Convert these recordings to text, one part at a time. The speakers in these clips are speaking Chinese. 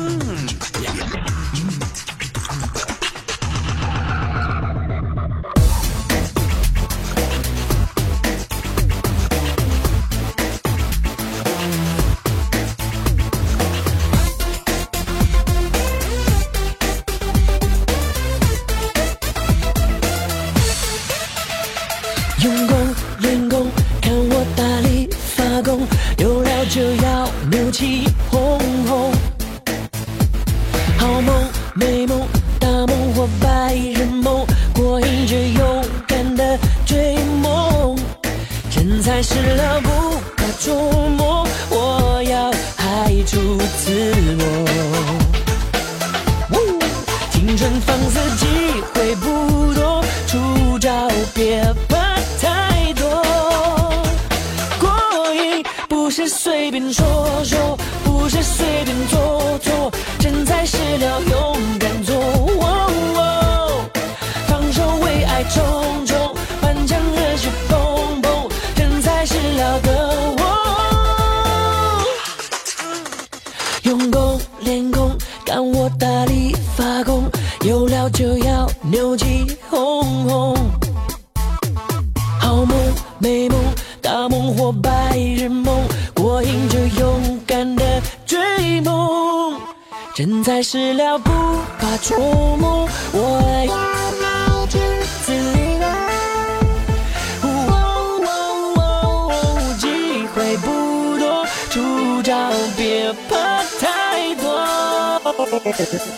Hmm.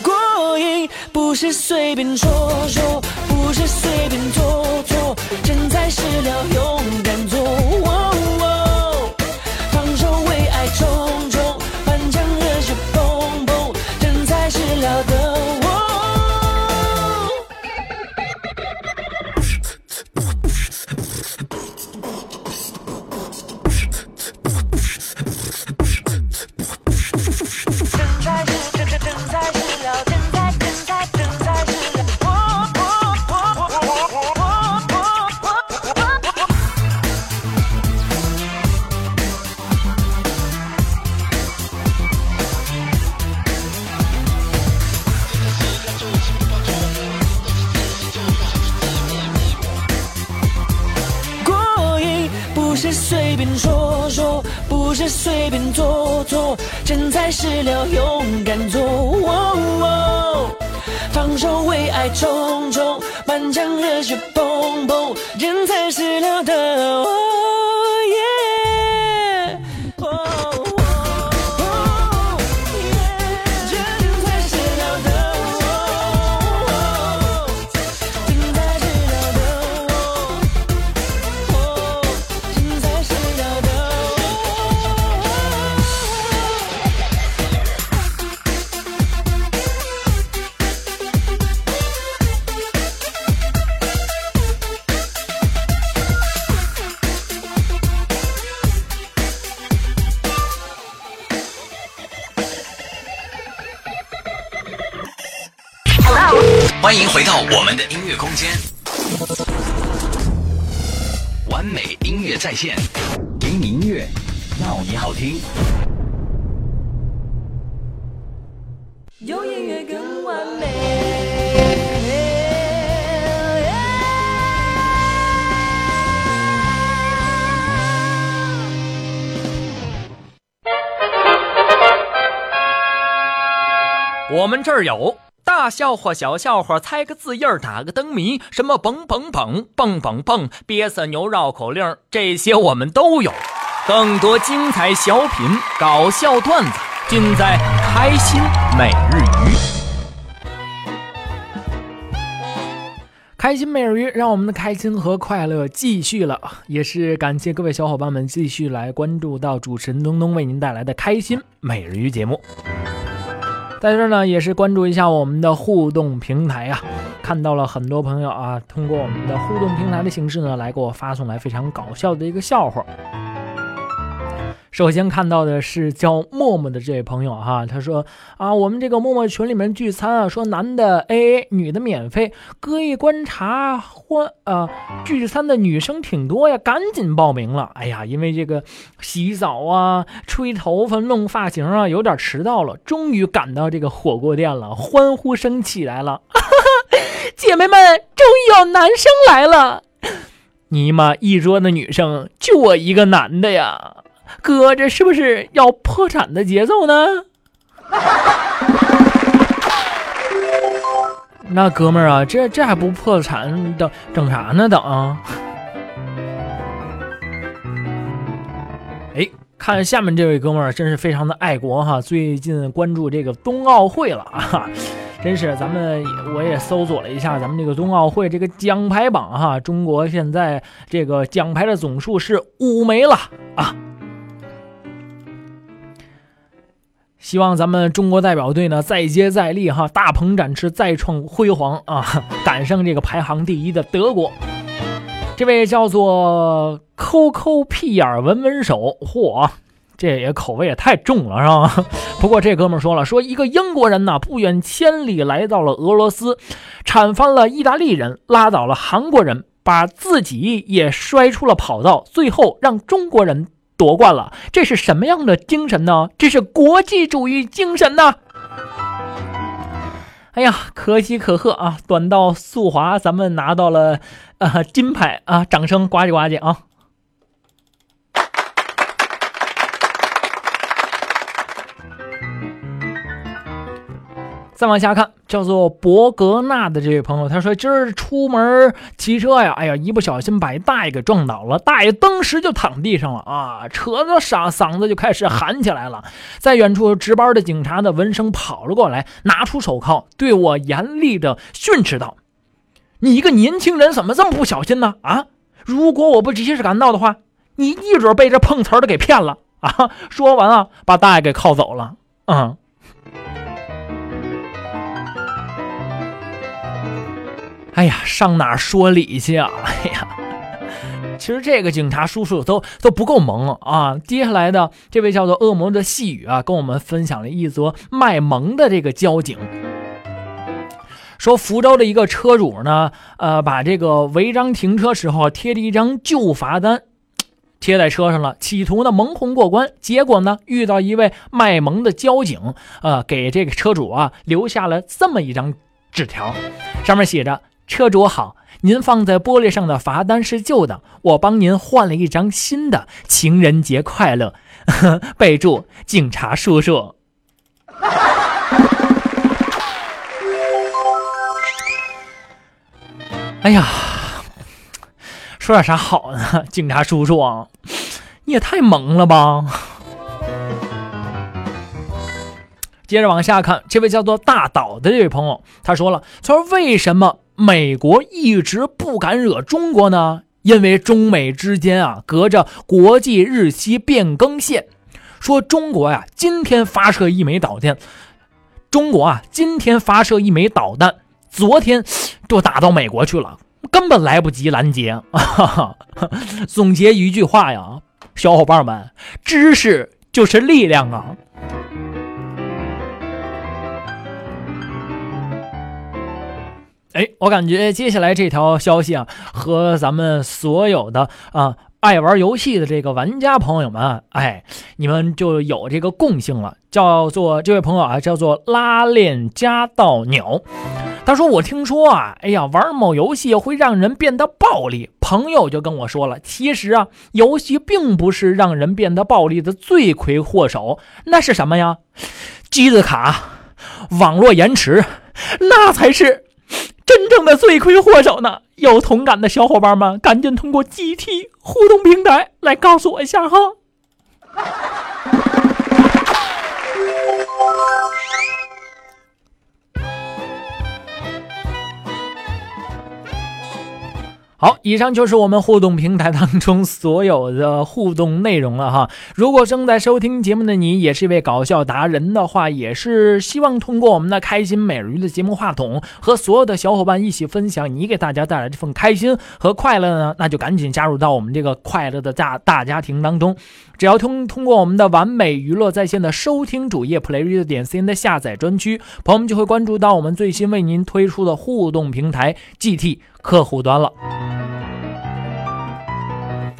过瘾不是随便说说，不是随便做做，真材实料，勇敢做。我们的音乐空间，完美音乐在线，给你音乐，要你好听。有音乐更完美。我们这儿有大笑话、小笑话，猜个字印儿，打个灯谜，什么蹦蹦蹦、蹦蹦蹦、憋死牛绕口令，这些我们都有。更多精彩小品、搞笑段子，尽在开心每日鱼。开心每日鱼，让我们的开心和快乐继续了。也是感谢各位小伙伴们继续来关注到主持人东东为您带来的开心每日鱼节目。在这儿呢，也是关注一下我们的互动平台啊，看到了很多朋友啊，通过我们的互动平台的形式呢，来给我发送来非常搞笑的一个笑话。首先看到的是叫默默的这位朋友哈，他说啊，我们这个默默群里面聚餐啊，说男的 A A，女的免费。哥一观察，欢啊，聚餐的女生挺多呀，赶紧报名了。哎呀，因为这个洗澡啊、吹头发、弄发型啊，有点迟到了，终于赶到这个火锅店了，欢呼声起来了。姐妹们，终于有男生来了！尼玛，一桌的女生就我一个男的呀！哥，这是不是要破产的节奏呢？那哥们儿啊，这这还不破产，等等啥呢？等。哎，看下面这位哥们儿，真是非常的爱国哈！最近关注这个冬奥会了啊，真是咱们我也搜索了一下咱们这个冬奥会这个奖牌榜哈，中国现在这个奖牌的总数是五枚了啊。希望咱们中国代表队呢再接再厉哈，大鹏展翅，再创辉煌啊，赶上这个排行第一的德国。这位叫做抠抠屁眼闻闻手，嚯，这也口味也太重了是吧？不过这哥们说了，说一个英国人呢不远千里来到了俄罗斯，铲翻了意大利人，拉倒了韩国人，把自己也摔出了跑道，最后让中国人。夺冠了，这是什么样的精神呢？这是国际主义精神呢！哎呀，可喜可贺啊！短道速滑，咱们拿到了啊金牌啊！掌声呱唧呱唧啊！再往下看，叫做博格纳的这位朋友，他说：“今儿出门骑车呀，哎呀，一不小心把一大爷给撞倒了，大爷当时就躺地上了啊，扯着嗓嗓子就开始喊起来了。在远处值班的警察的闻声跑了过来，拿出手铐对我严厉的训斥道：‘你一个年轻人怎么这么不小心呢？啊，如果我不及时赶到的话，你一准被这碰瓷的给骗了啊！’说完啊，把大爷给铐走了。嗯。”哎呀，上哪说理去啊？哎呀，其实这个警察叔叔都都不够萌啊！接下来的这位叫做恶魔的细雨啊，跟我们分享了一则卖萌的这个交警，说福州的一个车主呢，呃，把这个违章停车时候贴的一张旧罚单 贴在车上了，企图呢蒙混过关，结果呢遇到一位卖萌的交警，呃，给这个车主啊留下了这么一张纸条，上面写着。车主好，您放在玻璃上的罚单是旧的，我帮您换了一张新的。情人节快乐！备注：警察叔叔。哎呀，说点啥好呢？警察叔叔啊，你也太萌了吧！接着往下看，这位叫做大岛的这位朋友，他说了：“他说为什么？”美国一直不敢惹中国呢，因为中美之间啊隔着国际日期变更线。说中国呀，今天发射一枚导弹，中国啊今天发射一枚导弹，昨天就打到美国去了，根本来不及拦截。总结一句话呀，小伙伴们，知识就是力量啊。哎，我感觉接下来这条消息啊，和咱们所有的啊爱玩游戏的这个玩家朋友们，哎，你们就有这个共性了，叫做这位朋友啊，叫做拉链加道鸟。他说：“我听说啊，哎呀，玩某游戏会让人变得暴力。朋友就跟我说了，其实啊，游戏并不是让人变得暴力的罪魁祸首，那是什么呀？机子卡、网络延迟，那才是。”真正的罪魁祸首呢？有同感的小伙伴们，赶紧通过 GT 互动平台来告诉我一下哈。好，以上就是我们互动平台当中所有的互动内容了哈。如果正在收听节目的你也是一位搞笑达人的话，也是希望通过我们的开心美人鱼的节目话筒，和所有的小伙伴一起分享你给大家带来这份开心和快乐呢，那就赶紧加入到我们这个快乐的大大家庭当中。只要通通过我们的完美娱乐在线的收听主页 playradio 点 cn 的下载专区，朋友们就会关注到我们最新为您推出的互动平台 GT 客户端了。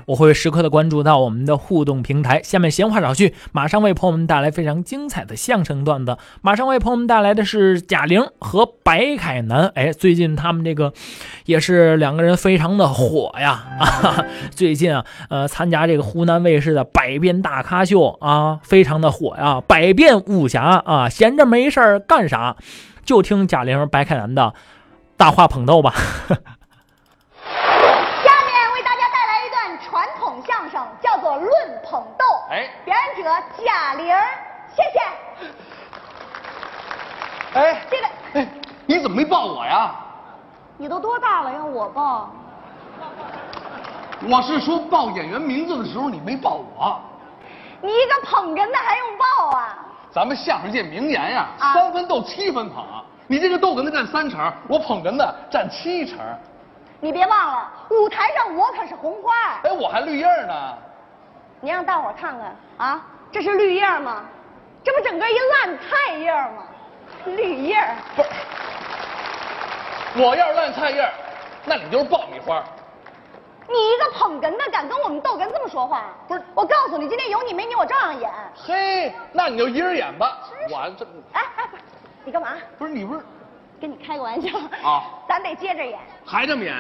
我会时刻的关注到我们的互动平台。下面闲话少叙，马上为朋友们带来非常精彩的相声段子。马上为朋友们带来的是贾玲和白凯南。哎，最近他们这个也是两个人非常的火呀啊！最近啊，呃，参加这个湖南卫视的《百变大咖秀》啊，非常的火呀。百变武侠啊，闲着没事儿干啥，就听贾玲、白凯南的大话捧逗吧。下面为大家带来一段传统相声，叫做《论捧逗》。哎表演者贾玲，谢谢。哎这个哎，你怎么没抱我呀？你都多大了，让我抱？我是说报演员名字的时候你没报我。你一个捧哏的还用报啊？咱们相声界名言呀，啊三分逗，七分捧。你这个逗哏的占三成，我捧哏的占七成。你别忘了，舞台上我可是红花。哎，我还绿叶呢。你让大伙儿看看啊，这是绿叶吗？这不整个一烂菜叶吗？绿叶。不是，我要是烂菜叶，那你就是爆米花。你一个捧哏的敢跟我们逗哏这么说话？不是我告诉你，今天有你没你，我照样演。嘿，那你就一人演吧。我这哎哎，不是，你干嘛？不是你不是跟你开个玩笑啊咱得接着演，还这么演？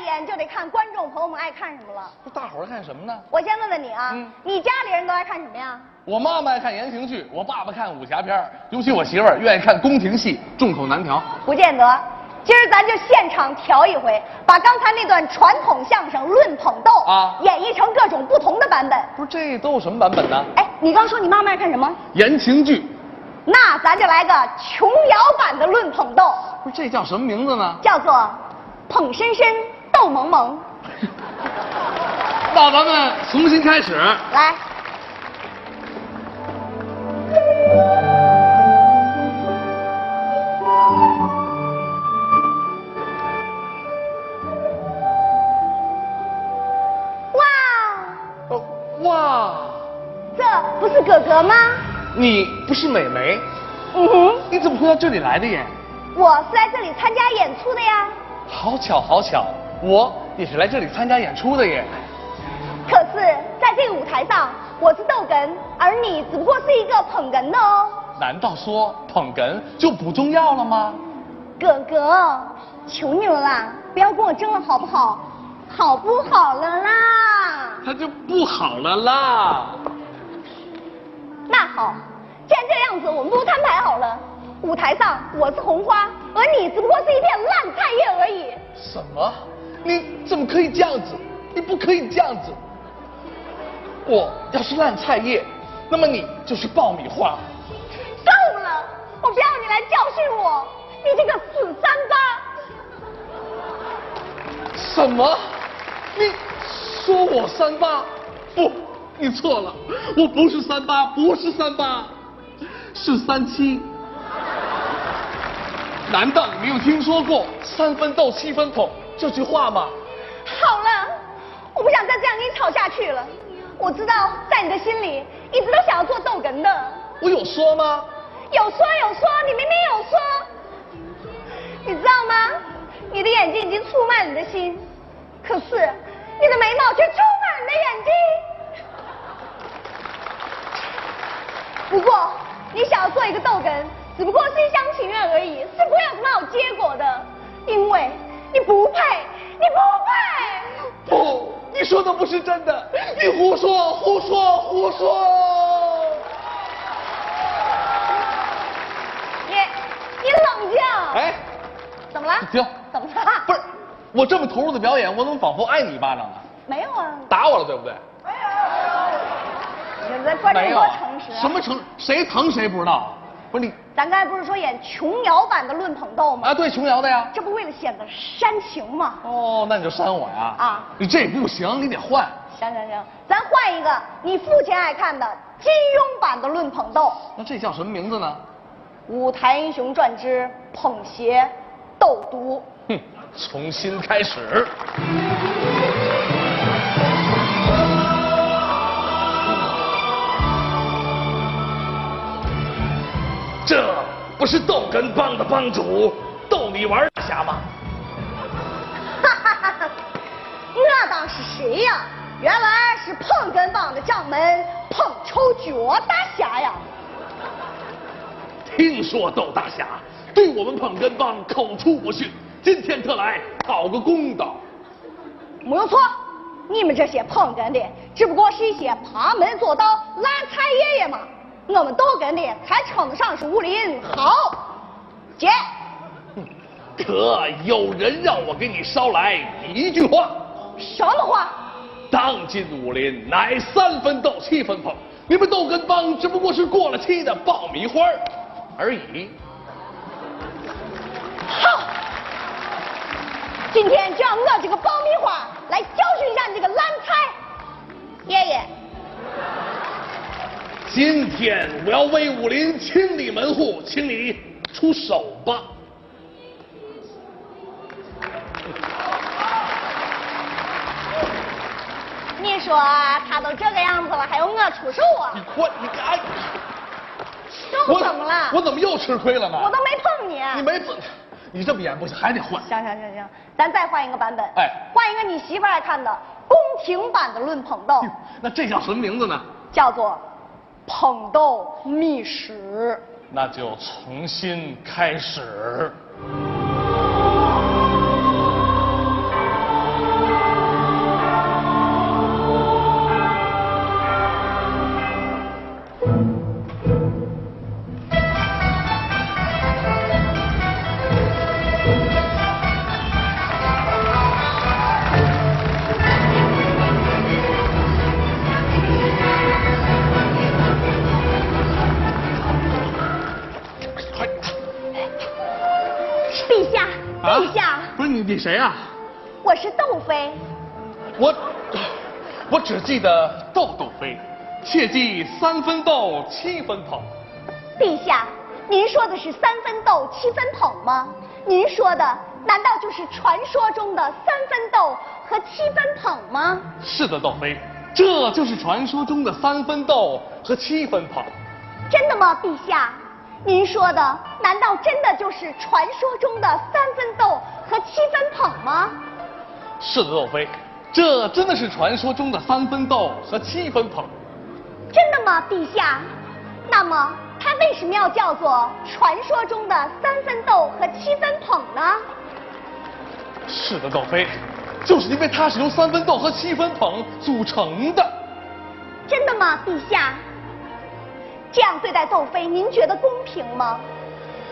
再演就得看观众朋友们爱看什么了。不，大伙儿看什么呢？我先问问你啊，嗯你家里人都爱看什么呀？我妈妈爱看言情剧，我爸爸看武侠片儿尤其我媳妇儿愿意看宫廷戏，众口难调。不见得。今儿咱就现场调一回，把刚才那段传统相声《论捧逗》啊演绎成各种不同的版本。不是这都有什么版本呢？哎，你刚说你妈妈爱看什么？言情剧，那咱就来个琼瑶版的《论捧逗》，不是这叫什么名字呢？叫做捧深深逗萌萌。那咱们重新开始。来，哇，哦，哇，这不是哥哥吗？你不是美眉，嗯哼，你怎么会到这里来的耶？我是来这里参加演出的呀。好巧好巧，我也是来这里参加演出的耶。可是，在这个舞台上，我是逗哏，而你只不过是一个捧哏的哦。难道说捧哏就不重要了吗？哥哥，求你了啦，不要跟我争了好不好？好不好了啦？他就不好了啦。那好，既然这样子，我们不如摊牌好了。舞台上我是红花，而你只不过是一片烂菜叶而已。什么？你怎么可以这样子？你不可以这样子。我要是烂菜叶，那么你就是爆米花。够了！我不要你来教训我，你这个死三八！什么？你说我三八？不，你错了，我不是三八，不是三八，是三七。难道你没有听说过“三分豆，七分捧”这句话吗？好了，我不想再这样跟你吵下去了。我知道，在你的心里一直都想要做逗哏的，我有说吗？有说有说，你明明有说。你知道吗？你的眼睛已经出卖你的心，可是你的眉毛却出卖你的眼睛。不过，你想要做一个逗哏，只不过是一厢情愿而已，是不会有什么好结果的，因为你不配，你不配。不，你说的不是真的，你胡说，胡说，胡说。你你冷静。哎，怎么了？停怎么了？不是，我这么投入的表演，我怎么仿佛挨你一巴掌呢？没有啊。打我了，对不对？没有你在观众多诚实啊！什么诚？谁疼谁不知道？不是你咱刚才不是说演琼瑶版的论捧逗吗？啊，对琼瑶的呀。这不为了显得煽情吗？哦，那你就煽我呀？啊你这不行，你得换。行行行，咱换一个你父亲爱看的金庸版的论捧逗，那这叫什么名字呢？《舞台英雄传之捧邪斗毒》。哼，重新开始。不是逗哏帮的帮主逗你玩大侠吗？哈哈哈哈！我当是谁呀？原来是捧哏帮的掌门捧臭脚大侠呀！听说窦大侠对我们捧哏帮口出不逊，今天特来讨个公道。没有错，你们这些捧哏的只不过是一些旁门左道、烂菜爷爷嘛。我们都跟的才称得上是武林好姐。可有人让我给你捎来一句话：什么话？当今武林乃三分斗，七分捧，你们逗哏帮只不过是过了期的爆米花儿而已。好，今天就让我这个爆米花来教训一下你这个烂菜爷爷。今天我要为武林清理门户，请你出手吧。你说他都这个样子了，还用我出手啊你？快，你干！又怎么了？我怎么又吃亏了呢？我都没碰你。你没碰，你这么演不行，还得换。行行行行，咱再换一个版本。哎换一个你媳妇爱看的宫廷版的论捧逗，那这叫什么名字呢？叫做捧逗觅食。那就重新开始。我是窦妃。我我只记得豆豆飞，切记三分豆，七分捧。陛下，您说的是三分豆七分捧吗？您说的难道就是传说中的三分豆和七分捧吗？是的，豆飞，这就是传说中的三分豆和七分捧。真的吗，陛下？您说的难道真的就是传说中的三分豆和七分捧吗？是的，豆飞，这真的是传说中的三分豆和七分捧。真的吗，陛下？那么它为什么要叫做传说中的三分斗和七分捧呢？是的，豆飞，就是因为它是由三分豆和七分捧组成的。真的吗，陛下？这样对待窦妃，您觉得公平吗？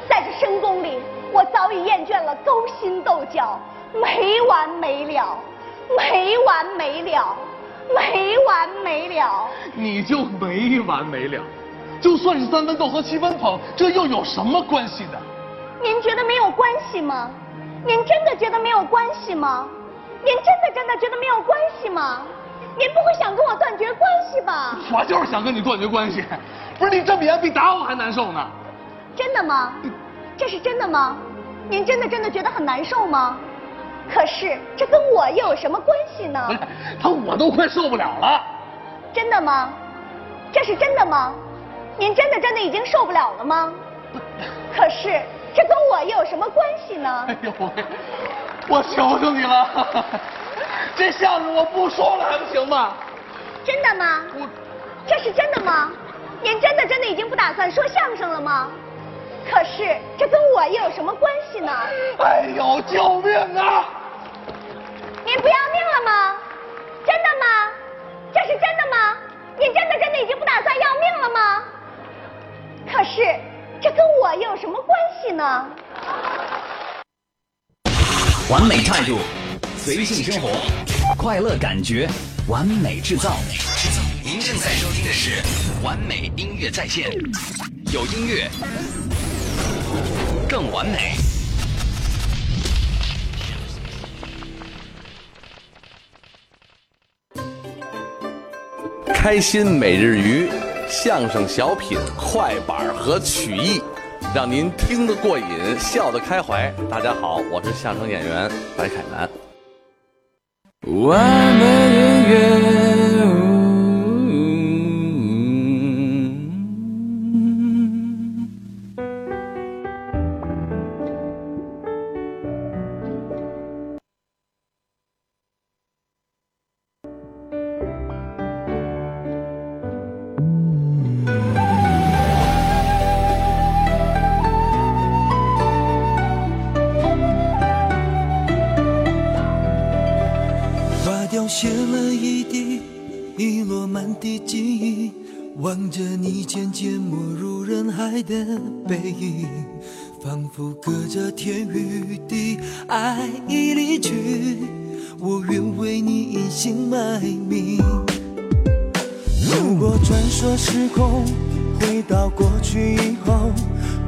在这深宫里，我早已厌倦了勾心斗角，没完没了，没完没了，没完没了。你就没完没了。就算是三分豆和七分捧，这又有什么关系呢？您觉得没有关系吗？您真的觉得没有关系吗？您真的真的觉得没有关系吗？您不会想跟我断绝关系吧？我就是想跟你断绝关系。不是你这么演比打我还难受呢。真的吗？这是真的吗？您真的真的觉得很难受吗？可是这跟我又有什么关系呢他我都快受不了了。真的吗？这是真的吗？您真的真的已经受不了了吗？可是这跟我又有什么关系呢哎？呦喂，我求求你了，这相声我不说了还不行吗？真的吗？我这是真的吗？您真的真的已经不打算说相声了吗？可是这跟我又有什么关系呢？哎呦，救命啊！不要命了吗？真的吗？这是真的吗？你真的真的已经不打算要命了吗？可是这跟我有什么关系呢？完美态度，随性生活，快乐感觉，完美制造。您正在收听的是完美音乐在线。有音乐更完美。开心每日娱，相声小品、快板和曲艺，让您听得过瘾，笑得开怀。大家好，我是相声演员白凯南。完美音乐。心埋名。如果穿梭时空，回到过去以后，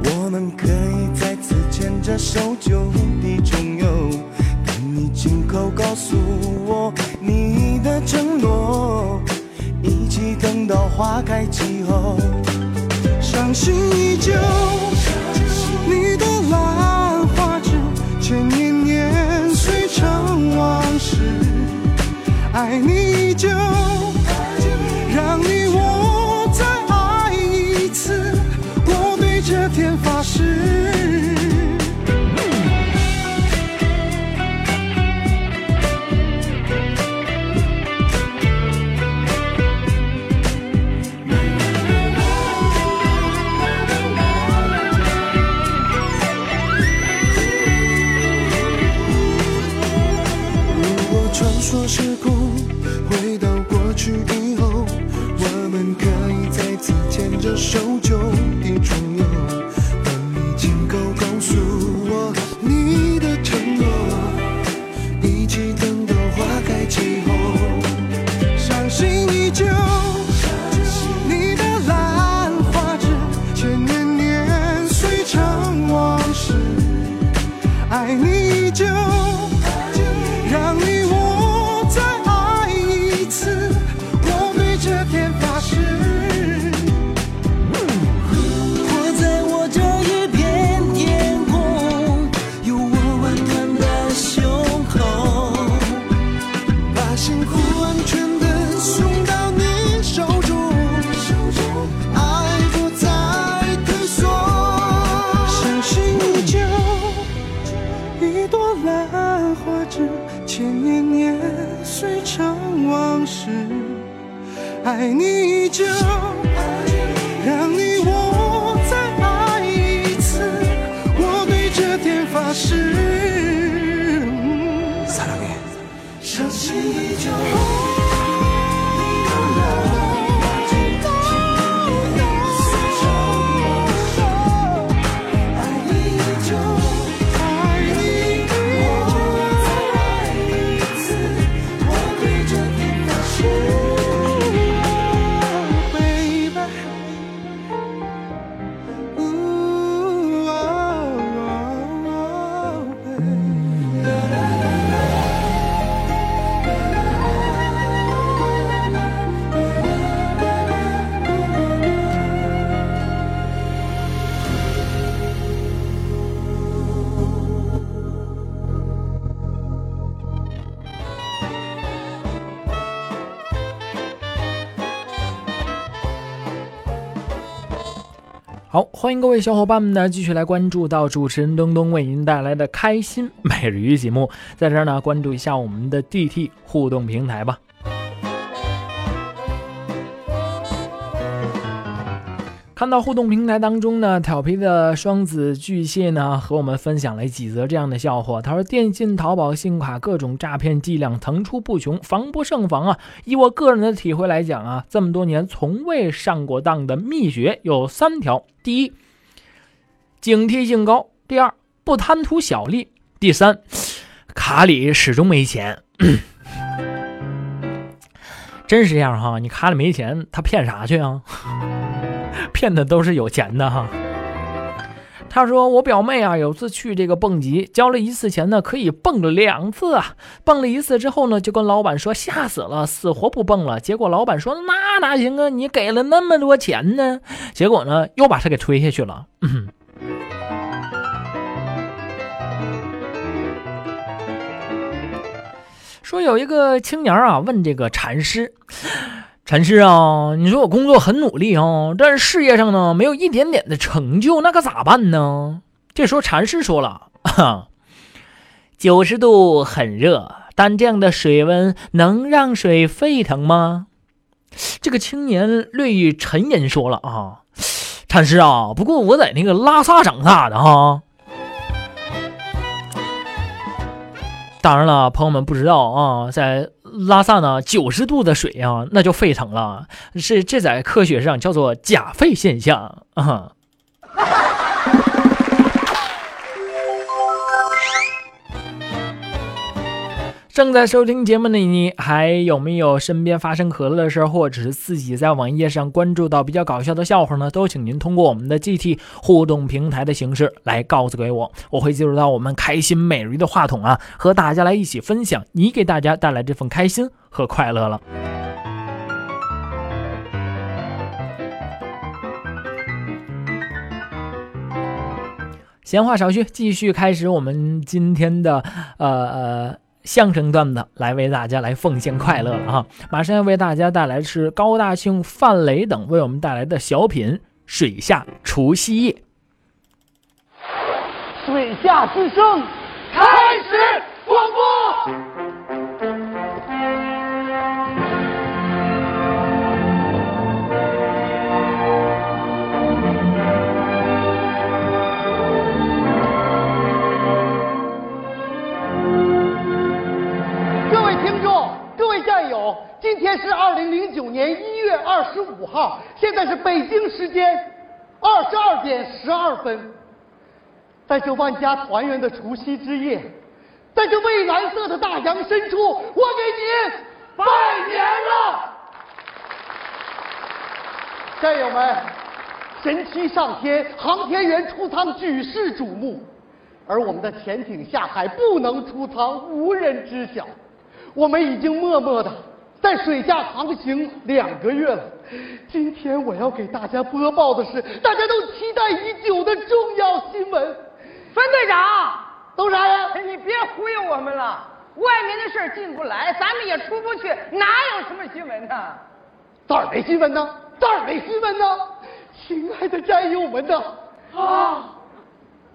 我们可以再次牵着手就地重游。等你亲口告诉我你的承诺，一起等到花开季后。伤心依旧，你的兰花指，千年年岁成往事。爱你依旧爱你依旧欢迎各位小伙伴们呢，继续来关注到主持人东东为您带来的开心每日鱼节目，在这儿呢，关注一下我们的 DT 互动平台吧。看到互动平台当中呢，调皮的双子巨蟹呢和我们分享了几则这样的笑话。他说，电信、淘宝、信用卡各种诈骗伎俩层出不穷，防不胜防啊！以我个人的体会来讲啊，这么多年从未上过当的秘诀有三条：第一，警惕性高；第二，不贪图小利；第三，卡里始终没钱。真是这样哈，你卡里没钱，他骗啥去啊？骗的都是有钱的哈。他说：“我表妹啊，有次去这个蹦极，交了一次钱呢，可以蹦了两次啊。蹦了一次之后呢，就跟老板说吓死了，死活不蹦了。结果老板说那哪行啊，你给了那么多钱呢。结果呢，又把他给推下去了。说有一个青年啊，问这个禅师。”禅师啊，你说我工作很努力啊，但是事业上呢没有一点点的成就，那可咋办呢？这时候禅师说了：“哈九十度很热，但这样的水温能让水沸腾吗？”这个青年略一沉吟说了：“啊，禅师啊，不过我在那个拉萨长大的哈。”当然了，朋友们不知道啊，在。拉萨呢，九十度的水啊，那就沸腾了。是这在科学上叫做假沸现象啊。正在收听节目的你，还有没有身边发生可乐的事儿，或者是自己在网页上关注到比较搞笑的笑话呢？都请您通过我们的 GT 互动平台的形式来告诉给我，我会进入到我们开心美人鱼的话筒啊，和大家来一起分享你给大家带来这份开心和快乐了。闲话少叙，继续开始我们今天的呃呃。相声段子来为大家来奉献快乐了哈！马上要为大家带来的是高大庆、范磊等为我们带来的小品《水下除夕夜》。水下之声开始广播。战友今天是二零零九年一月二十五号，现在是北京时间二十二点十二分。在这万家团圆的除夕之夜，在这蔚蓝色的大洋深处，我给您拜年了，战友们！神七上天，航天员出舱举世瞩目，而我们的潜艇下海不能出舱，无人知晓。我们已经默默的。在水下航行两个月了，今天我要给大家播报的是大家都期待已久的重要新闻。分队长，都啥呀？你别忽悠我们了，外面的事进不来，咱们也出不去，哪有什么新闻呢？咋儿没新闻呢，咋儿没新闻呢，亲爱的战友们呐，啊，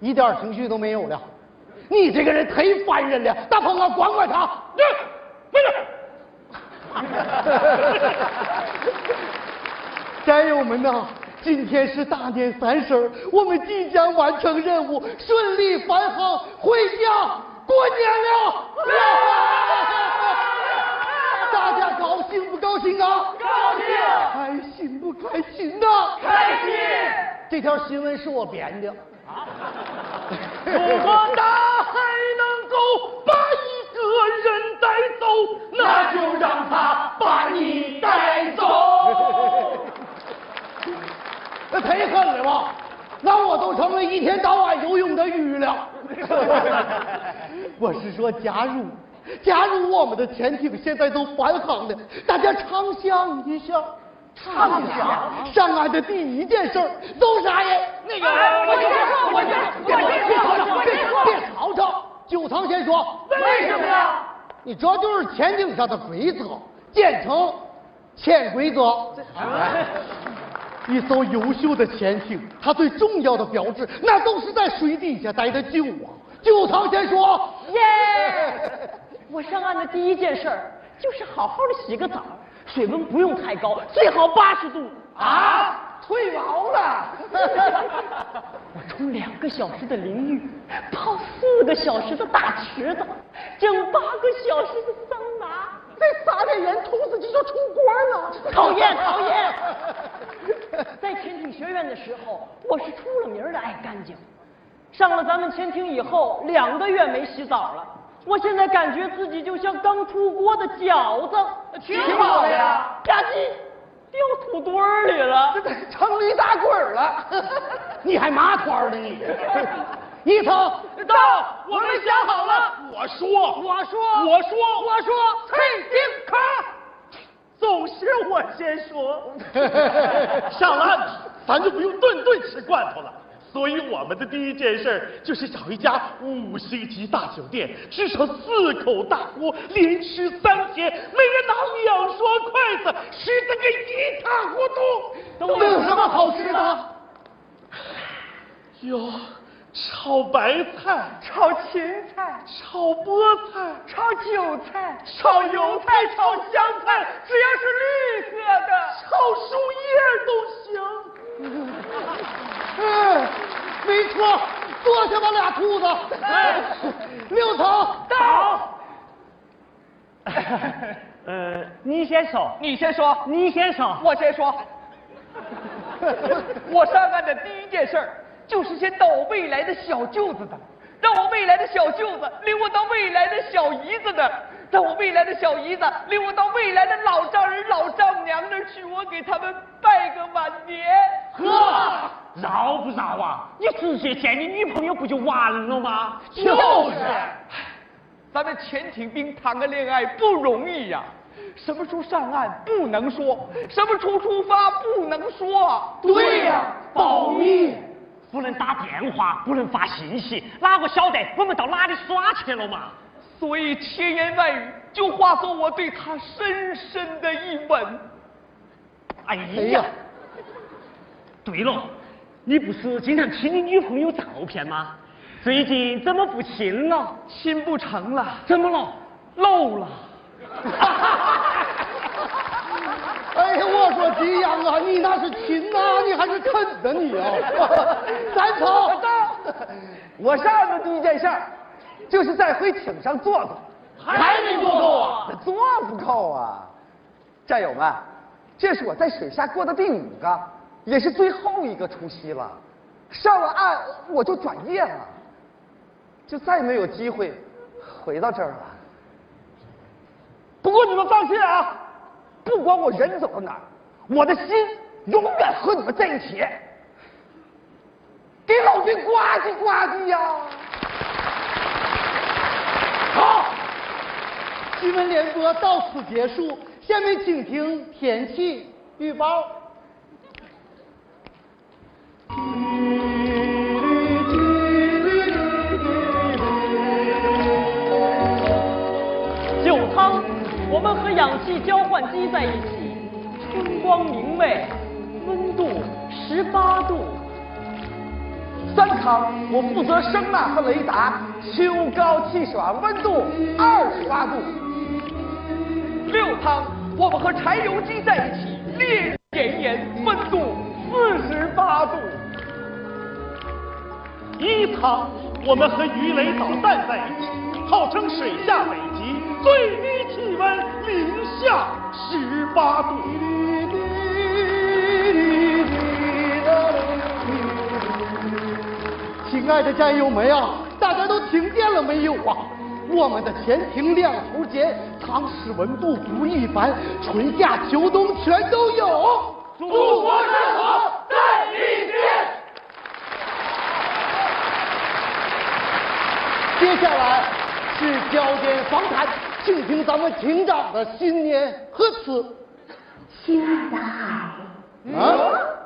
一点情绪都没有了，你这个人忒烦人了，大鹏啊，管管他，对，回去。战友们呐，今天是大年三十我们即将完成任务，顺利返航回家过年了。大家高兴不高兴啊？高兴。开心不开心呐？开心。这条新闻是我编的。如果大海能够把一个人带走，那就让他把你带走。那忒狠了吧？那我都成了一天到晚游泳的鱼了。我是说，假如，假如我们的潜艇现在都返航了，大家畅想一下。畅想上岸的第一件事都啥呀？那个，我先说，我先，我先说，别别吵吵，九堂先说。为什么呀？你这就是潜艇上的规则，简称潜规则。一艘优秀的潜艇，它最重要的标志，那都是在水底下待的久啊。九堂先说。耶！我上岸的第一件事就是好好的洗个澡。水温不用太高，最好八十度啊！退毛了。我冲两个小时的淋浴，泡四个小时的大池子，蒸八个小时的桑拿，再撒点盐，吐自己就出锅了。讨厌讨厌！在潜艇学院的时候，我是出了名的爱干净。上了咱们潜艇以后，两个月没洗澡了。我现在感觉自己就像刚出锅的饺子，挺好的呀。吧唧，掉土堆儿里了。成驴打滚儿了，你还麻团呢你？一层到，我们想好了。我说，我说，我说，我说，崔金科，总是我先说。上了岸，咱就不用顿顿吃罐头了。所以我们的第一件事就是找一家五星级大酒店，至少四口大锅，连吃三天，每人拿两双筷子，吃的个一塌糊涂。都有什么好吃的？有炒白菜、炒芹菜、炒菠菜、炒韭菜、炒油菜、炒香菜，只要是绿色的，炒树叶都行。嗯，没错，坐下吧，俩兔子。哎六层到。呃，你先说，你先说，你先说，我先说。我上岸的第一件事儿就是先到我未来的小舅子那儿，让我未来的小舅子领我到未来的小姨子那儿，让我未来的小姨子领我到未来的老丈人、老丈娘那儿去，我给他们拜个晚年。呵，饶不饶啊？你直接见你女朋友不就完了吗？就是，咱们潜艇兵谈个恋爱不容易呀、什么时候上岸不能说，什么时候出发不能说。对呀保密。不能打电话，不能发信息，哪个晓得我们到哪里耍去了嘛？所以千言万语就化作我对他深深的一吻。哎哎呀呀，，对了，你不是经常亲你女朋友照片吗？最近怎么不亲了？亲不成了，怎么了？漏了。哎呀，我说金阳啊，你那是亲呐、你还是啃的你啊？三层 我上岸的第一件事儿，就是在回艇上坐坐。还没坐够啊？坐不够啊！战友们，这是我在水下过的第五个，也是最后一个除夕了。上了岸我就转业了，就再没有机会回到这儿了。不过你们放心啊，不管我人走到哪儿，我的心永远和你们在一起。给老兵呱唧呱唧呀！好，新闻联播到此结束，下面请听天气预报。酒汤，我们和氧气交换机在一起，春光明媚，温度十八度。三康，我负责声呐和雷达，秋高气爽，温度二十八度。六汤，我们和柴油机在一起，烈日炎炎，温度四十八度。一趟，我们和鱼雷导弹在一起，号称水下北极，最低气温零下十八度。亲爱的战友们啊，大家都听见了没有啊？我们的前庭两头尖藏尸温度不一般，春夏秋冬全都有。祖国生活在一边。接下来是焦点访谈，请听咱们厅长的新年贺词。亲爱的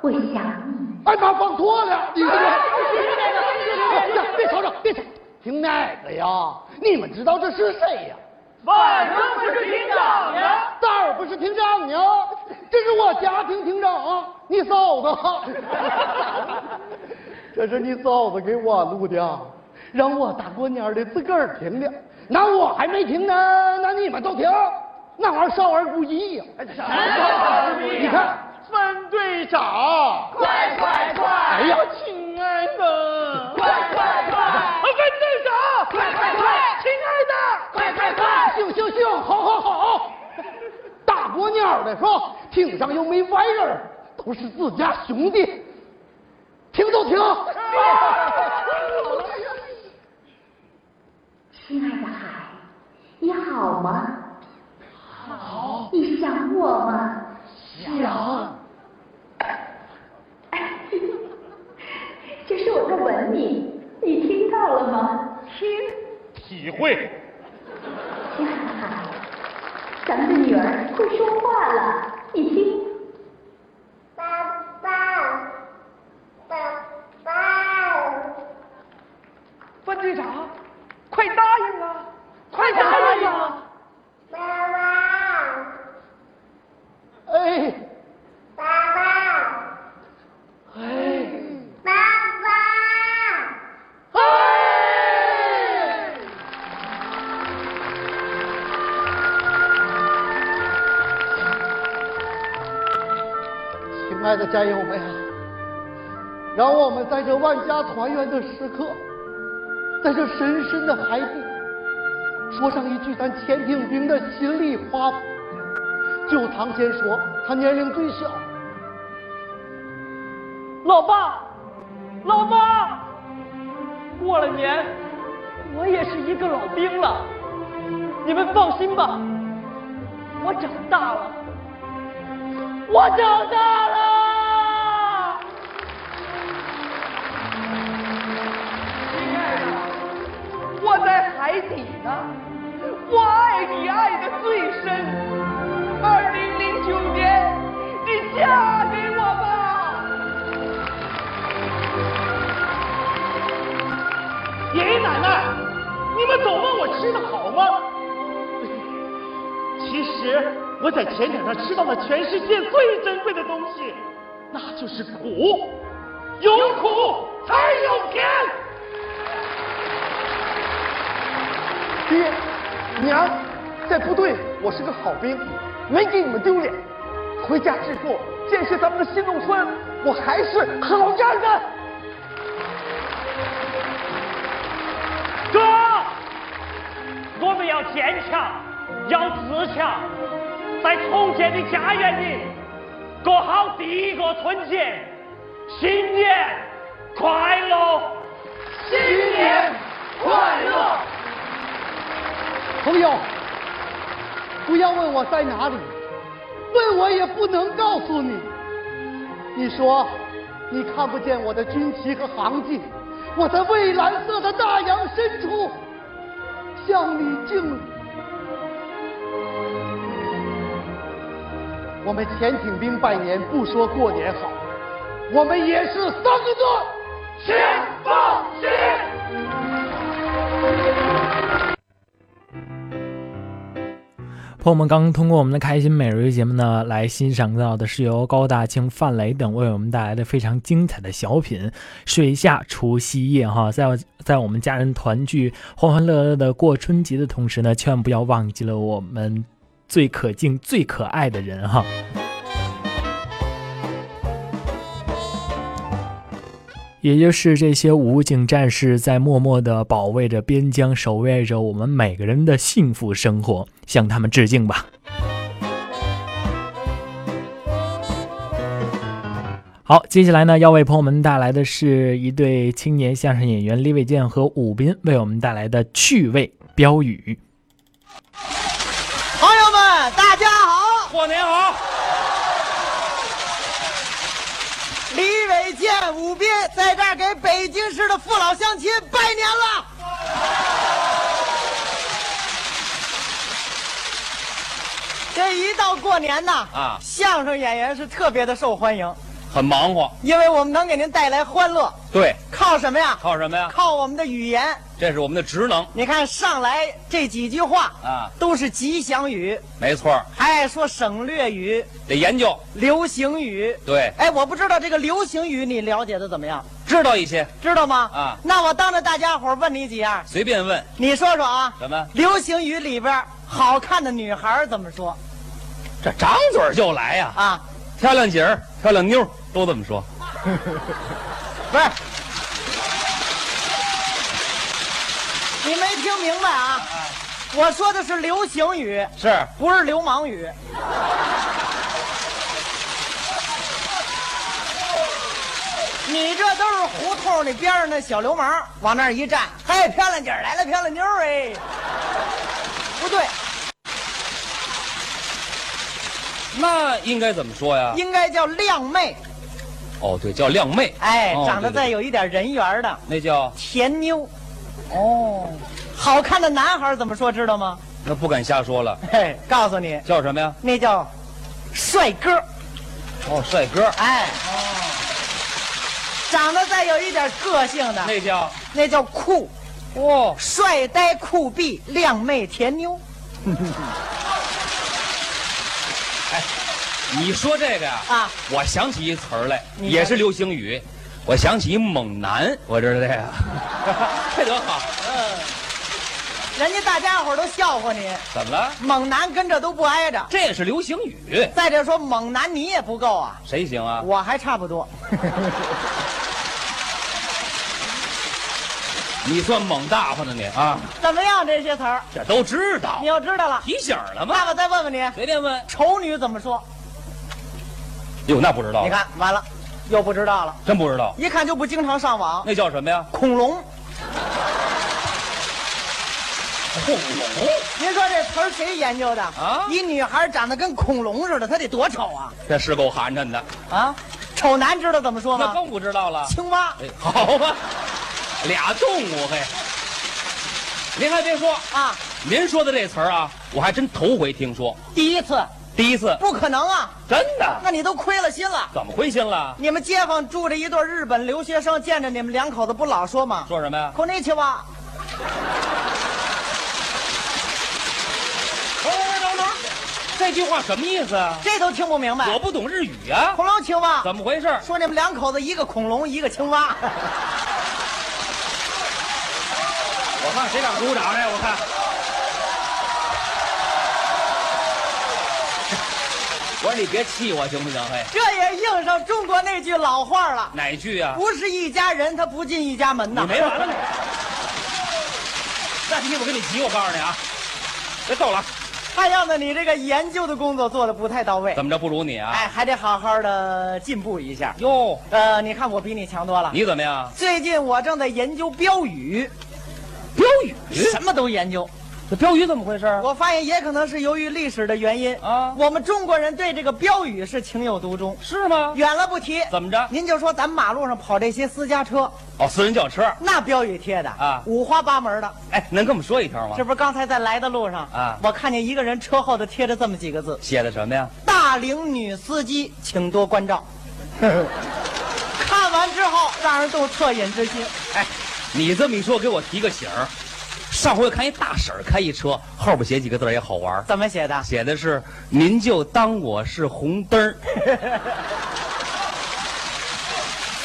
我想你。哎妈，放错了，你这个。呀，别吵吵，别吵，听哪个呀？你们知道这是谁呀？反正不是厅长呀。咋儿不是厅长呢？这是我家庭厅长，你嫂子。这是你嫂子给我录的，让我大过年的自个儿听的。那我还没听呢，那你们都听，那玩意儿少儿不宜呀、少儿不宜你看，分队长，快快快！哎呀，亲快快快。啊问队快快快。亲爱的。快快快。行行好好好大过鸟的说艇上又没外人都是自家兄弟。停都停。亲爱的海你好吗？好。你想我吗？想。你，你听到了吗？听，体会。咱们的女儿会说话了，你听。爸爸，亲爱的战友们呀，让我们在这万家团圆的时刻，在这深深的海底，说上一句咱潜艇兵的心里话。就唐先说，他年龄最小，老爸，老妈，过了年，我也是一个老兵了。你们放心吧，我长大了，我长大苦，有苦才有甜。爹，娘，在部队我是个好兵，没给你们丢脸。回家致富建设咱们的新农村，我还是好样的。哥，我们要坚强，要自强，在重建的家园里过好第一个春节。新年快乐！新年快乐！朋友，不要问我在哪里，问我也不能告诉你。你说你看不见我的军旗和航迹，我在蔚蓝色的大洋深处向你敬礼。我们潜艇兵拜年不说过年好，我们也是三个字：前放心。朋友们刚刚通过我们的开心每日节目呢，来欣赏到的是由高大庆、范磊等为我们带来的非常精彩的小品《水下除夕夜》哈，在在我们家人团聚、欢欢乐乐的过春节的同时呢，千万不要忘记了我们最可敬、最可爱的人哈。也就是这些武警战士在默默地保卫着边疆，守卫着我们每个人的幸福生活，向他们致敬吧。好，接下来呢，要为朋友们带来的是一对青年相声演员李伟健和武斌为我们带来的趣味标语。朋友们，大家好，过年好！李伟健、武斌在这儿给北京市的父老乡亲拜年了。这一到过年呐，啊相声演员是特别的受欢迎，很忙活。因为我们能给您带来欢乐。对，靠什么呀？靠什么呀？靠我们的语言。这是我们的职能你看上来这几句话啊，都是吉祥语，没错儿，还爱说省略语、得研究。流行语。对，哎，我不知道这个流行语你了解的怎么样？知道一些，知道吗？啊那我当着大家伙儿问你几样，随便问。你说说啊。什么？流行语里边好看的女孩儿怎么说？这张嘴儿就来呀！啊，漂亮姐儿、漂亮妞儿都这么说。不是，你没听明白啊？我说的是流行语，是不是流氓语？你这都是胡同里边上的小流氓，往那儿一站，嘿，漂亮姐儿来了，漂亮妞儿哎，不对，那应该怎么说呀？应该叫靓妹。哦，对，叫靓妹。哎，哦长得对对再有一点人缘的那叫甜妞。哦，好看的男孩怎么说知道吗？那不敢瞎说了。嘿，告诉你，叫什么呀？那叫帅哥。哦，帅哥。哎，哦长得再有一点个性的，那叫那叫酷。哦，帅呆酷毙，靓妹甜妞。哎你说这个呀？啊，我想起一词儿来，也是流行语。我想起一猛男，我知道这个，这多好。嗯，人家大家伙都笑话你，怎么了？猛男跟这都不挨着。这也是流行语。再者说，猛男你也不够啊，谁行啊？我还差不多。你算猛大发的你啊！怎么样？这些词儿这都知道你，要知道了。提醒了吗？那我再问问你，随便问。丑女怎么说？哟，那不知道。你，看，完了，又不知道了。真不知道。一看就不经常上网。那叫什么呀？恐龙，恐龙。您说这词儿谁研究的啊一女孩长得跟恐龙似的，她得多丑啊！这是够寒碜的。啊，丑男知道怎么说吗？那更不知道了。青蛙。哎，好吧，俩动物嘿。您还别说，啊，您说的这词儿啊，我还真头回听说，第一次，第一次，不可能啊！真的。那你都亏了心了。怎么灰心了？你们街坊住着一对日本留学生，见着你们两口子不老说吗？说什么呀？こんにちは。等等等等，这句话什么意思啊？这都听不明白。我不懂日语呀、恐龙青蛙，怎么回事？说你们两口子一个恐龙，一个青蛙。我看谁敢鼓掌来？我看。 说你别气我行不行？嘿，这也应上中国那句老话了：哪句啊、不是一家人，他不进一家门呐。你没完了你！再提我跟你急，我告诉你啊，别逗了。看样子你这个研究的工作做的不太到位。怎么着不如你啊？哎，还得好好的进步一下。哟，呃，你看我比你强多了。你怎么样？最近我正在研究标语，标语？什么都研究。这标语怎么回事？我发现也可能是由于历史的原因啊我们中国人对这个标语是情有独钟。是吗？远了不提，怎么着？您就说咱马路上跑这些私家车，哦，私人轿车。那标语贴的啊五花八门的。哎，能跟我们说一条吗这？不是刚才在来的路上啊我看见一个人车后头贴着这么几个字：写的什么呀？大龄女司机，请多关照。看完之后，让人动恻隐之心。哎，你这么一说，给我提个醒儿。上回看一大婶儿开一车，后边写几个字儿也好玩儿怎么写的？写的是“您就当我是红灯儿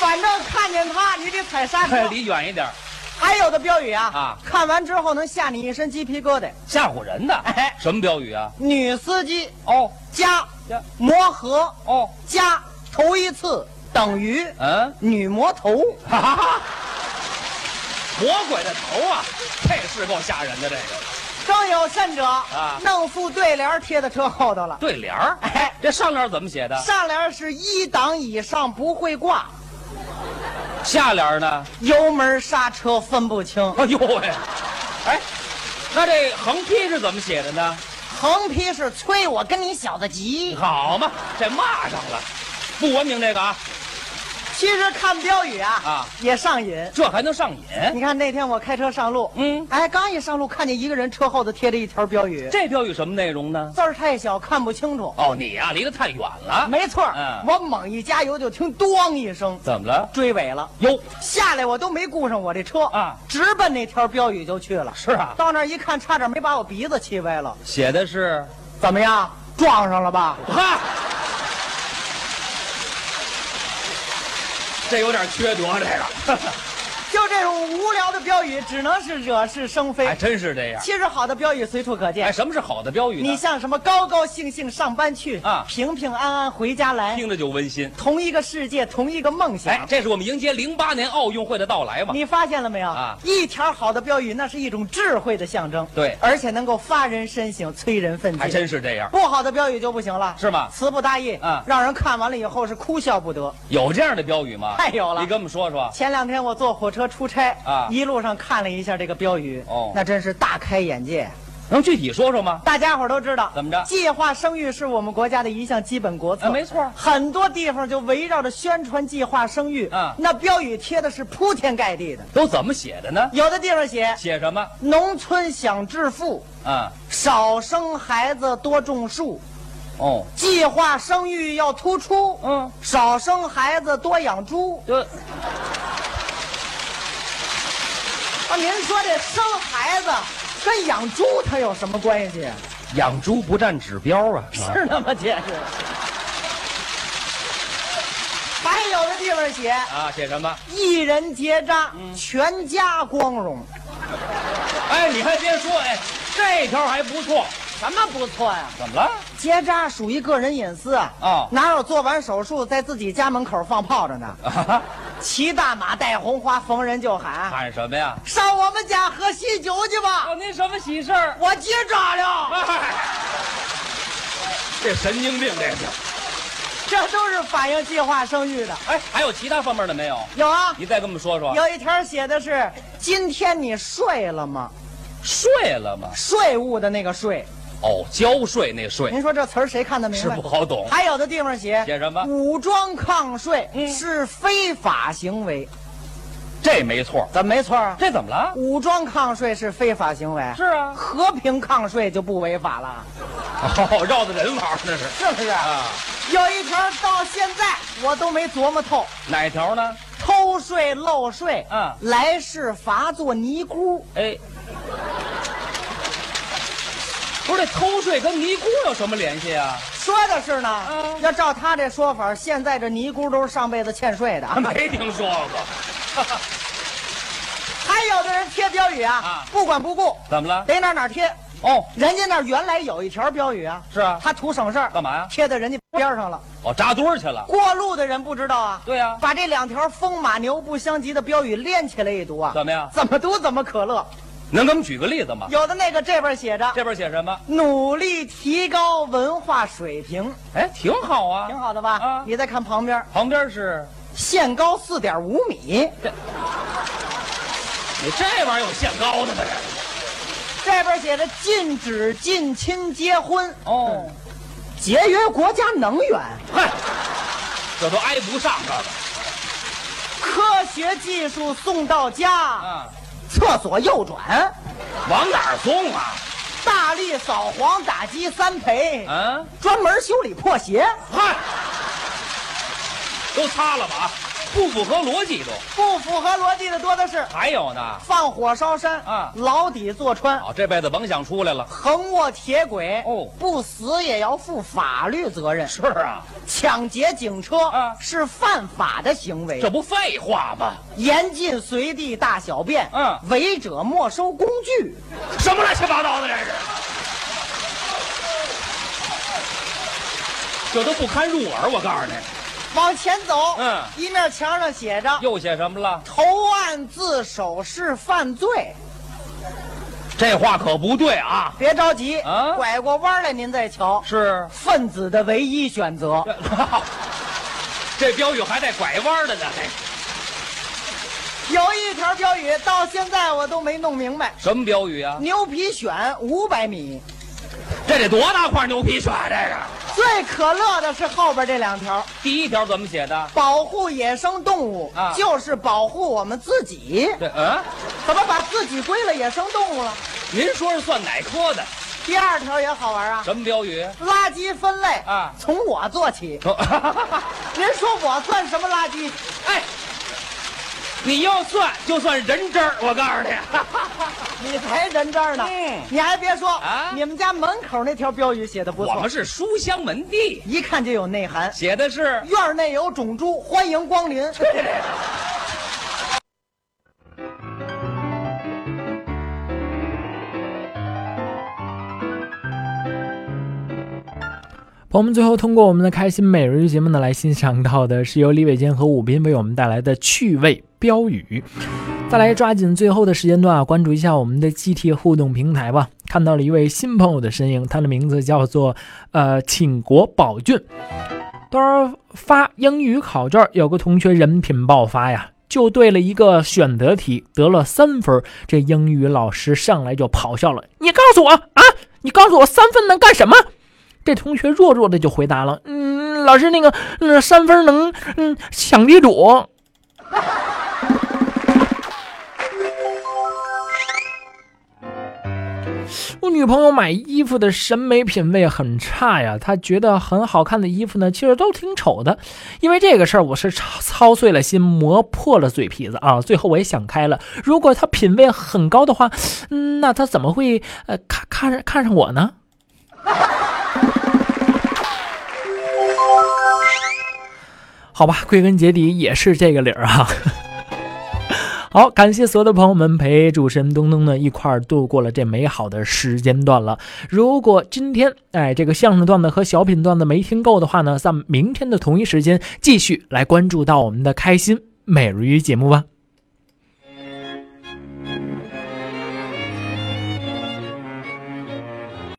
反正看见他，你得踩刹车。离远一点儿，还有的标语啊，啊看完之后能吓你一身鸡皮疙瘩。吓唬人的。哎什么标语啊？女司机哦加加磨合哦，加头一次等于嗯，女魔头。哈哈哈，魔鬼的头啊，这是够吓人的这个更有甚者啊弄副对联贴在车后头了。对联儿。哎，这上联怎么写的？上联是一档以上不会挂，下联呢？油门刹车分不清。哎呦喂，哎，那这横批是怎么写的呢？横批是催我跟你小子急。好嘛，这骂上了，不文明这个啊，其实看标语啊啊也上瘾。这还能上瘾？你看那天我开车上路，嗯，哎，刚一上路看见一个人车后头贴着一条标语，这标语什么内容呢？字儿太小看不清楚。哦，你呀、离得太远了。没错，嗯我猛一加油就听“咣”一声，怎么了？追尾了。哟，下来我都没顾上我这车啊直奔那条标语就去了。是啊，到那儿一看，差点没把我鼻子气歪了。写的是怎么样？撞上了吧？哈，这有点缺德，这个。就这种无聊的标语，只能是惹是生非。还真是这样。其实好的标语随处可见。哎，什么是好的标语？你像什么高高兴兴上班去啊平平安安回家来，听着就温馨。同一个世界，同一个梦想。哎，这是我们迎接零八年奥运会的到来嘛？你发现了没有？啊一条好的标语，那是一种智慧的象征。对而且能够发人深省，催人奋进。还真是这样。不好的标语就不行了，是吗词不达意，啊让人看完了以后是哭笑不得。有这样的标语吗？太有了你跟我们说说。前两天我坐火车出差啊一路上看了一下这个标语，哦那真是大开眼界。能具体说说吗？大家伙儿都知道，怎么着计划生育是我们国家的一项基本国策。啊没错很多地方就围绕着宣传计划生育，啊那标语贴的是铺天盖地的。都怎么写的呢？有的地方写写什么？“农村想致富，啊，少生孩子多种树”，哦，计划生育要突出，嗯，少生孩子多养猪。就啊，您说这生孩子跟养猪它有什么关系？养猪不占指标啊。是那么解释。还有的地方写啊，写什么？一人结扎，全家光荣。哎，你还别说，哎，这条还不错。什么不错呀？怎么了？结扎属于个人隐私啊！哦哪有做完手术在自己家门口放炮仗的？啊，骑大马带红花，逢人就喊喊什么呀？：“上我们家喝喜酒去吧哦，您什么喜事儿？我结扎了。哎，这神经病，这是。这都是反映计划生育的。哎，还有其他方面的没有？有啊，你再跟我们说说。有一条写的是：“今天你睡了吗睡了吗？”？税务的那个税，哦，交税那税您说这词儿谁看得明白是？不好懂。还有的地方写写什么武装抗税嗯是非法行为，这没错。怎么没错啊？这怎么了？武装抗税是非法行为，是啊。和平抗税就不违法了，哦，绕的人玩儿那是。是不是？啊，有一条到现在我都没琢磨透，哪条呢？偷税漏税，嗯来世罚做尼姑。哎，不是这偷税跟尼姑有什么联系啊？说的是呢，嗯要照他这说法，现在这尼姑都是上辈子欠税的。没听说过。还有的人贴标语啊，啊不管不顾，怎么了？得哪儿哪儿贴。哦，人家那儿原来有一条标语啊，是啊他图省事儿，干嘛呀贴在人家边上了。哦，扎堆儿去了。过路的人不知道啊，对啊把这两条风马牛不相及的标语连起来一读啊，怎么样怎么读怎么可乐。能给我们举个例子吗？有的那个这边写着这边写什么？努力提高文化水平，哎，挺好啊。挺好的吧？啊你再看旁边，旁边是，限高四点五米，你这玩意儿有限高的吗？这边写着禁止近亲结婚，这哦，节约国家能源，嗨，这都挨不上这个科学技术送到家，啊。厕所右转，往哪儿送啊？大力扫黄打击三陪，嗯，专门修理破鞋，嗨，都擦了吧？不符合逻辑都。不符合逻辑的多的是。还有呢？放火烧山啊牢底坐穿，哦，这辈子甭想出来了。横卧铁轨哦不死也要负法律责任。是啊，抢劫警车啊是犯法的行为，这不废话吗？严禁随地大小便，嗯违者没收工具。什么乱七八糟的这是？这都不堪入耳，我告诉你。往前走，嗯一面墙上写着又写什么了？“投案自首是犯罪这话可不对啊”。！别着急，啊拐过弯来您再瞧，是，分子的唯一选择。这标语还带拐弯的呢，还有一条标语到现在我都没弄明白，什么标语啊？牛皮癣五百米。这得多大块牛皮癣？这个最可乐的是后边这两条，第一条怎么写的？保护野生动物啊就是保护我们自己。这嗯，怎么把自己归了野生动物了？您说是算哪科的？第二条也好玩啊，什么标语？垃圾分类啊从我做起。哦您说我算什么垃圾？哎，你要算就算人渣儿，我告诉你。你才人渣呢！嗯你还别说啊你们家门口那条标语写的不错，我们是书香门第，一看就有内涵。写的是院内有种猪，欢迎光临。朋友们，最后通过我们的开心每日节目呢，来欣赏到的是由李伟健和武斌为我们带来的趣味标语。再来抓紧最后的时间段啊，关注一下我们的 GT 互动平台吧。看到了一位新朋友的身影，他的名字叫做呃倾国宝俊。多发英语考卷，有个同学人品爆发呀，就对了一个选择题，得了三分。这英语老师上来就咆哮了：“你告诉我啊，你告诉我三分能干什么？”这同学弱弱的就回答了：“嗯，老师，那个，嗯，三分能，嗯，抢地主。” 我女朋友买衣服的审美品味很差呀，她觉得很好看的衣服呢，其实都挺丑的。因为这个事儿，我是操操碎了心，磨破了嘴皮子啊。最后我也想开了，如果她品味很高的话，嗯，那她怎么会呃看看上看上我呢？好吧，归根结底也是这个理儿啊。好，感谢所有的朋友们陪主持人东东呢一块儿度过了这美好的时间段了。如果今天哎这个相声段子和小品段子没听够的话呢，咱们明天的同一时间继续来关注到我们的开心每日鱼节目吧。